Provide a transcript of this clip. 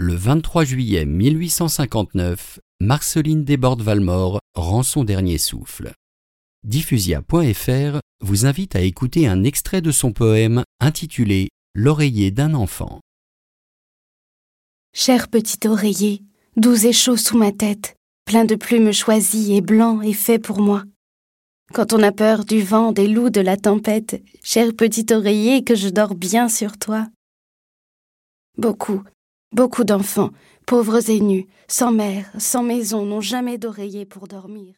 Le 23 juillet 1859, Marceline Desbordes-Valmore rend son dernier souffle. Diffusia.fr vous invite à écouter un extrait de son poème intitulé L'oreiller d'un enfant. Cher petit oreiller, doux et chaud sous ma tête, plein de plumes choisies et blanc et fait pour moi. Quand on a peur du vent, des loups, de la tempête, cher petit oreiller, que je dors bien sur toi. Beaucoup, beaucoup d'enfants, pauvres et nus, sans mère, sans maison, n'ont jamais d'oreiller pour dormir.